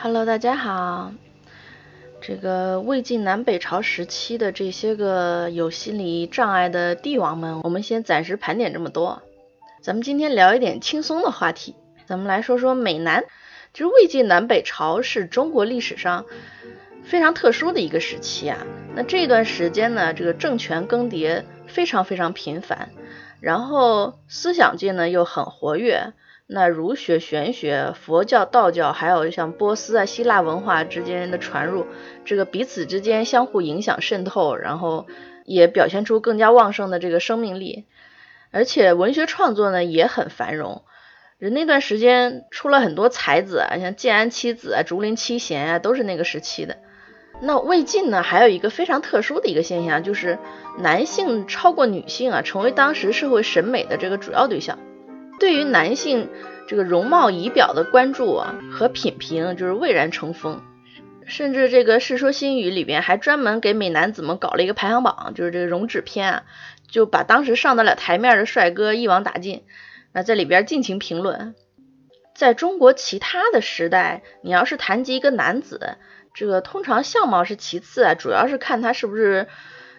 Hello，大家好。这个魏晋南北朝时期的这些个有心理障碍的帝王们，我们先暂时盘点这么多。咱们今天聊一点轻松的话题，咱们来说说美男。其实魏晋南北朝是中国历史上非常特殊的一个时期啊。那这段时间呢，这个政权更迭非常非常频繁，然后思想界呢又很活跃。那儒学、玄学、佛教、道教，还有像波斯啊、希腊文化之间的传入，这个彼此之间相互影响渗透，然后也表现出更加旺盛的这个生命力。而且文学创作呢也很繁荣，人那段时间出了很多才子啊，像建安七子啊、竹林七贤啊，都是那个时期的。那魏晋呢还有一个非常特殊的一个现象，就是男性超过女性啊，成为当时社会审美的这个主要对象。对于男性这个容貌仪表的关注啊和品评就是蔚然成风，甚至这个《世说新语》里边还专门给美男子们搞了一个排行榜，就是这个容止篇啊，就把当时上得了台面的帅哥一网打尽，那在里边尽情评论。在中国其他的时代，你要是谈及一个男子，这个通常相貌是其次啊，主要是看他是不是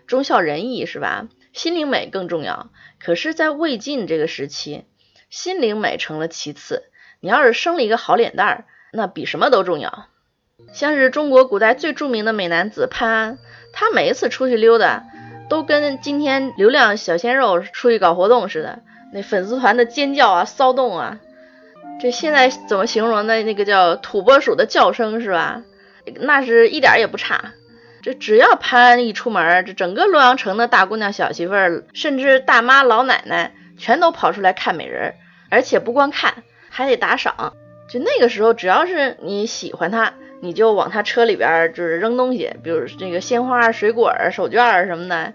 忠孝仁义，是吧？心灵美更重要。可是，在魏晋这个时期。心灵美成了其次，你要是生了一个好脸蛋儿，那比什么都重要。像是中国古代最著名的美男子潘安，他每一次出去溜达，都跟今天流量小鲜肉出去搞活动似的，那粉丝团的尖叫啊、骚动啊，这现在怎么形容呢？那个叫土拨鼠的叫声是吧？那是一点也不差。这只要潘安一出门，这整个洛阳城的大姑娘、小媳妇儿，甚至大妈、老奶奶。全都跑出来看美人，而且不光看，还得打赏。就那个时候，只要是你喜欢他，你就往他车里边就是扔东西，比如这个鲜花、水果、手绢什么的。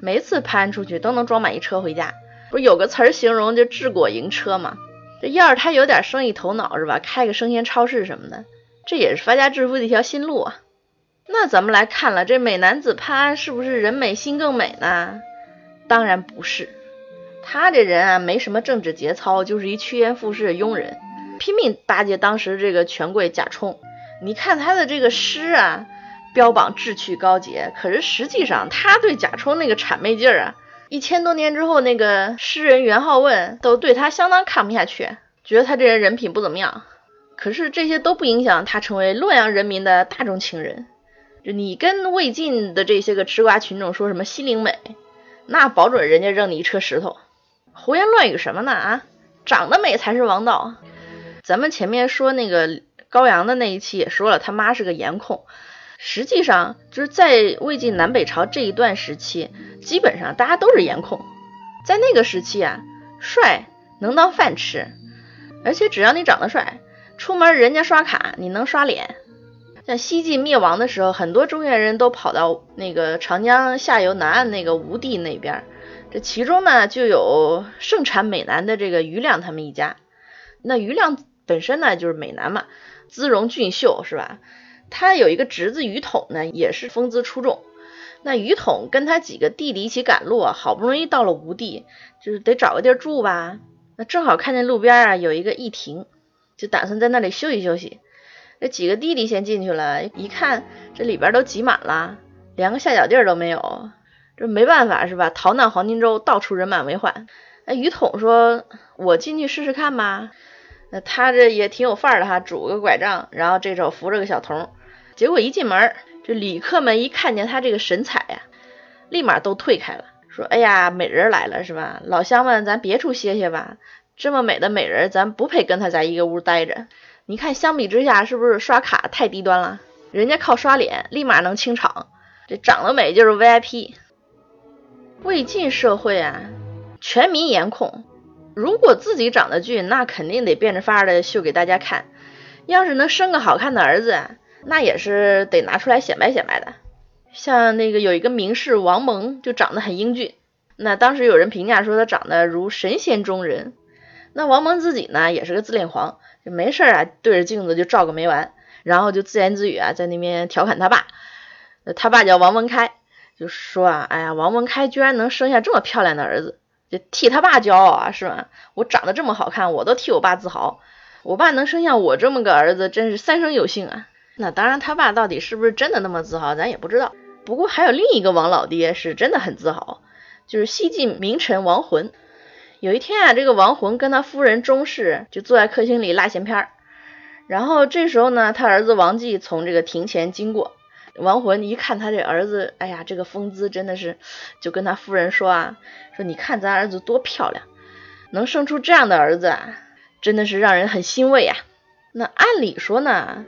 每次攀出去都能装满一车回家。不是有个词儿形容就治国营车嘛？这要是他有点生意头脑是吧？开个生鲜超市什么的，这也是发家致富的一条新路啊。那咱们来看了，这美男子潘安是不是人美心更美呢？当然不是。他这人啊，没什么政治节操，就是一趋炎附势的庸人，拼命巴结当时这个权贵贾充。你看他的这个诗啊，标榜志趣高洁，可是实际上他对贾充那个谄媚劲儿啊，一千多年之后，那个诗人元好问都对他相当看不下去，觉得他这人人品不怎么样。可是这些都不影响他成为洛阳人民的大众情人。就你跟魏晋的这些个吃瓜群众说什么心灵美，那保准人家扔你一车石头。胡言乱语什么呢啊？长得美才是王道。咱们前面说那个高阳的那一期也说了，他妈是个颜控。实际上就是在魏晋南北朝这一段时期，基本上大家都是颜控。在那个时期啊，帅能当饭吃，而且只要你长得帅，出门人家刷卡，你能刷脸。像西晋灭亡的时候，很多中原人都跑到那个长江下游南岸那个吴地那边。这其中呢，就有盛产美男的这个余亮他们一家。那余亮本身呢，就是美男嘛，姿容俊秀，是吧？他有一个侄子余统呢，也是风姿出众。那余统跟他几个弟弟一起赶路，好不容易到了吴地，就是得找个地儿住吧。那正好看见路边啊有一个驿亭，就打算在那里休息休息。这几个弟弟先进去了，一看这里边都挤满了，连个下脚地儿都没有。这没办法是吧？逃难黄金周，到处人满为患。那于统说：“我进去试试看吧。”那他这也挺有范儿的哈，拄个拐杖，然后这手扶着个小童。结果一进门，这旅客们一看见他这个神采呀，立马都退开了，说：“哎呀，美人来了是吧？老乡们，咱别处歇歇吧。这么美的美人，咱不配跟他在一个屋待着。你看，相比之下，是不是刷卡太低端了？人家靠刷脸，立马能清场。这长得美就是 VIP。”魏晋社会啊，全民颜控。如果自己长得俊，那肯定得变着法儿的秀给大家看。要是能生个好看的儿子，那也是得拿出来显摆显摆的。像那个有一个名士王蒙，就长得很英俊。那当时有人评价说他长得如神仙中人。那王蒙自己呢，也是个自恋狂，就没事啊，对着镜子就照个没完，然后就自言自语啊，在那边调侃他爸。他爸叫王文开。就说啊，哎呀，王文开居然能生下这么漂亮的儿子，就替他爸骄傲啊，是吧？我长得这么好看，我都替我爸自豪。我爸能生下我这么个儿子，真是三生有幸啊。那当然，他爸到底是不是真的那么自豪，咱也不知道。不过还有另一个王老爹是真的很自豪，就是西晋名臣王浑。有一天啊，这个王浑跟他夫人钟氏就坐在客厅里拉闲篇儿，然后这时候呢，他儿子王继从这个庭前经过，王浑一看他这儿子，哎呀，这个风姿真的是，就跟他夫人说啊，说你看咱儿子多漂亮，能生出这样的儿子啊，真的是让人很欣慰啊。那按理说呢？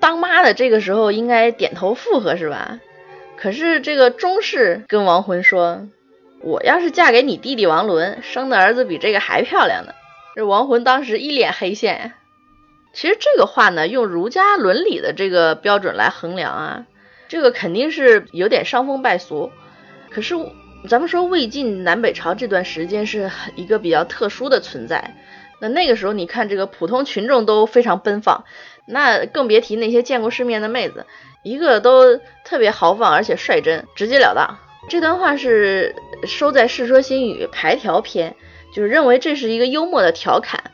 当妈的这个时候应该点头附和是吧？可是这个钟氏跟王浑说：“我要是嫁给你弟弟王伦，生的儿子比这个还漂亮呢。”这王浑当时一脸黑线。其实这个话呢，用儒家伦理的这个标准来衡量啊，这个肯定是有点伤风败俗。可是咱们说魏晋南北朝这段时间是一个比较特殊的存在，那那个时候你看这个普通群众都非常奔放。那更别提那些见过世面的妹子，一个都特别豪放，而且率真，直截了当。这段话是收在《世说新语·排条篇》，就是认为这是一个幽默的调侃，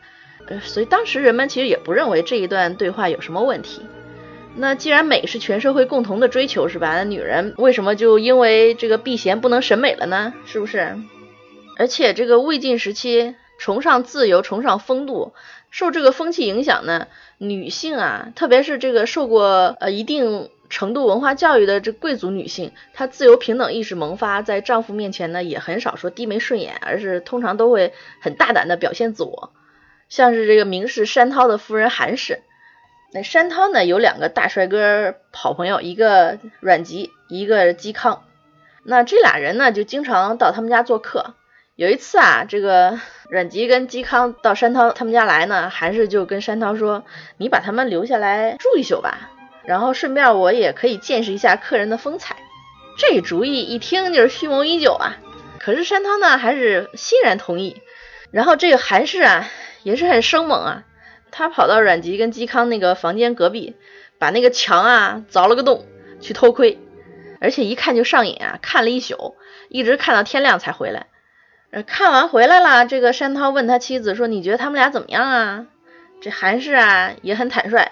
呃，所以当时人们其实也不认为这一段对话有什么问题。那既然美是全社会共同的追求，是吧？那女人为什么就因为这个避嫌不能审美了呢？是不是？而且这个魏晋时期崇尚自由，崇尚风度。受这个风气影响呢，女性啊，特别是这个受过呃一定程度文化教育的这贵族女性，她自由平等意识萌发，在丈夫面前呢，也很少说低眉顺眼，而是通常都会很大胆的表现自我。像是这个名士山涛的夫人韩氏，那山涛呢有两个大帅哥好朋友，一个阮籍，一个嵇康，那这俩人呢就经常到他们家做客。有一次啊，这个阮籍跟嵇康到山涛他们家来呢，韩氏就跟山涛说：“你把他们留下来住一宿吧，然后顺便我也可以见识一下客人的风采。”这主意一听就是蓄谋已久啊。可是山涛呢，还是欣然同意。然后这个韩氏啊，也是很生猛啊，他跑到阮籍跟嵇康那个房间隔壁，把那个墙啊凿了个洞去偷窥，而且一看就上瘾啊，看了一宿，一直看到天亮才回来。呃看完回来了，这个山涛问他妻子说：“你觉得他们俩怎么样啊？”这韩氏啊也很坦率，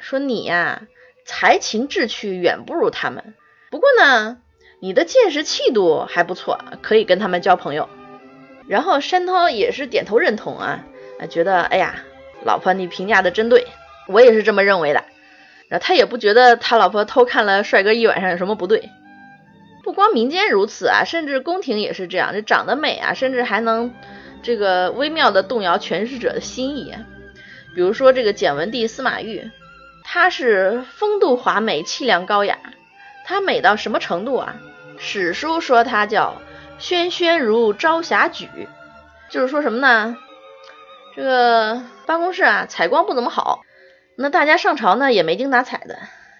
说：“你呀，才情志趣远不如他们，不过呢，你的见识气度还不错，可以跟他们交朋友。”然后山涛也是点头认同啊，觉得哎呀，老婆你评价的真对，我也是这么认为的。然后他也不觉得他老婆偷看了帅哥一晚上有什么不对。不光民间如此啊，甚至宫廷也是这样。这长得美啊，甚至还能这个微妙的动摇诠释者的心意。比如说这个简文帝司马懿，他是风度华美，气量高雅。他美到什么程度啊？史书说他叫轩轩如朝霞举，就是说什么呢？这个办公室啊，采光不怎么好，那大家上朝呢也没精打采的。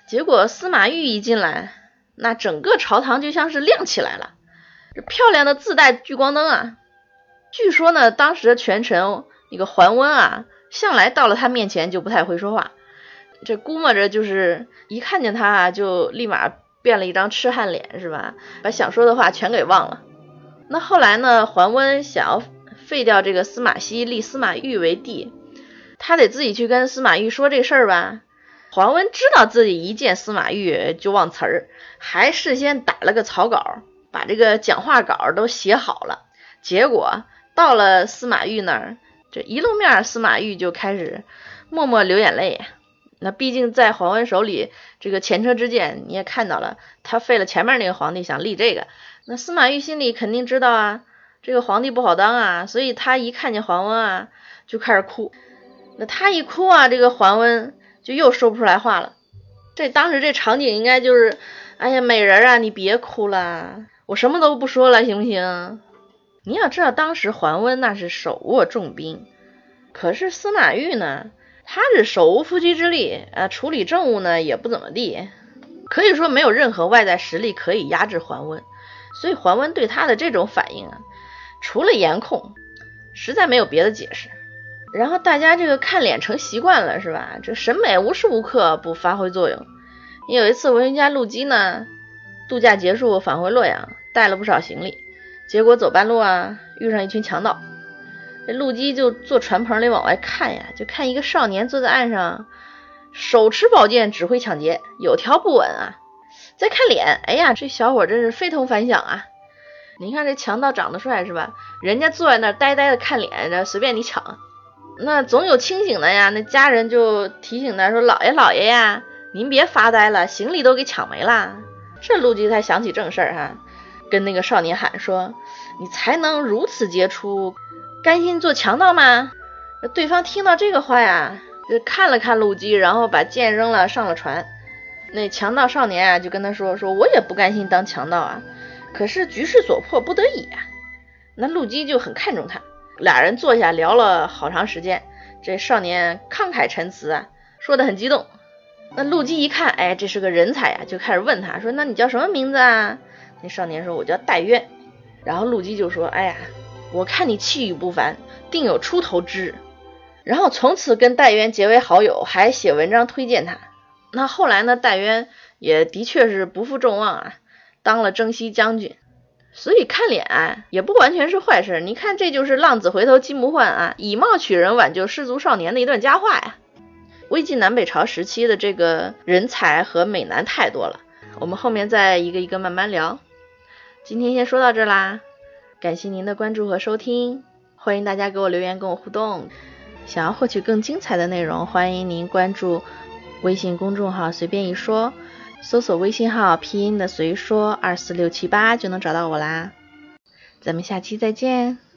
结果司马懿一进来。那整个朝堂就像是亮起来了，这漂亮的自带聚光灯啊！据说呢，当时的权臣那个桓温啊，向来到了他面前就不太会说话，这估摸着就是一看见他啊，就立马变了一张痴汉脸，是吧？把想说的话全给忘了。那后来呢，桓温想要废掉这个司马熙，立司马懿为帝，他得自己去跟司马懿说这事儿吧。桓温知道自己一见司马懿就忘词儿，还事先打了个草稿，把这个讲话稿都写好了。结果到了司马懿那儿，这一露面，司马懿就开始默默流眼泪。那毕竟在桓温手里，这个前车之鉴你也看到了，他废了前面那个皇帝，想立这个。那司马懿心里肯定知道啊，这个皇帝不好当啊，所以他一看见桓温啊，就开始哭。那他一哭啊，这个桓温。就又说不出来话了，这当时这场景应该就是，哎呀，美人啊，你别哭了，我什么都不说了，行不行？你要知道，当时桓温那是手握重兵，可是司马懿呢，他是手无缚鸡之力，啊，处理政务呢也不怎么地，可以说没有任何外在实力可以压制桓温，所以桓温对他的这种反应啊，除了颜控，实在没有别的解释。然后大家这个看脸成习惯了是吧？这审美无时无刻不发挥作用。有一次文学家陆机呢，度假结束返回洛阳，带了不少行李，结果走半路啊遇上一群强盗。这陆基就坐船棚里往外看呀，就看一个少年坐在岸上，手持宝剑指挥抢劫，有条不紊啊。再看脸，哎呀，这小伙真是非同凡响啊！你看这强盗长得帅是吧？人家坐在那儿呆呆的看脸，随便你抢。那总有清醒的呀，那家人就提醒他说：“老爷老爷呀，您别发呆了，行李都给抢没了。”这陆基才想起正事儿哈，跟那个少年喊说：“你才能如此杰出，甘心做强盗吗？”对方听到这个话呀，就看了看陆基，然后把剑扔了，上了船。那强盗少年啊，就跟他说：“说我也不甘心当强盗啊，可是局势所迫，不得已啊。”那陆基就很看重他，俩人坐下聊了好长时间。这少年慷慨陈词啊，说的很激动。那陆基一看，哎，这是个人才呀，就开始问他说：“那你叫什么名字啊？”那少年说：“我叫戴渊。”然后陆基就说：“哎呀，我看你气宇不凡，定有出头之日。”然后从此跟戴渊结为好友，还写文章推荐他。那后来呢？戴渊也的确是不负众望啊，当了征西将军。所以看脸，也不完全是坏事。你看，这就是浪子回头金不换啊，以貌取人挽救失足少年的一段佳话呀。魏晋南北朝时期的这个人才和美男太多了，我们后面再一个一个慢慢聊。今天先说到这啦，感谢您的关注和收听，欢迎大家给我留言跟我互动。想要获取更精彩的内容，欢迎您关注。微信公众号随便一说，搜索微信号拼音的随说二四六七八就能找到我啦。咱们下期再见。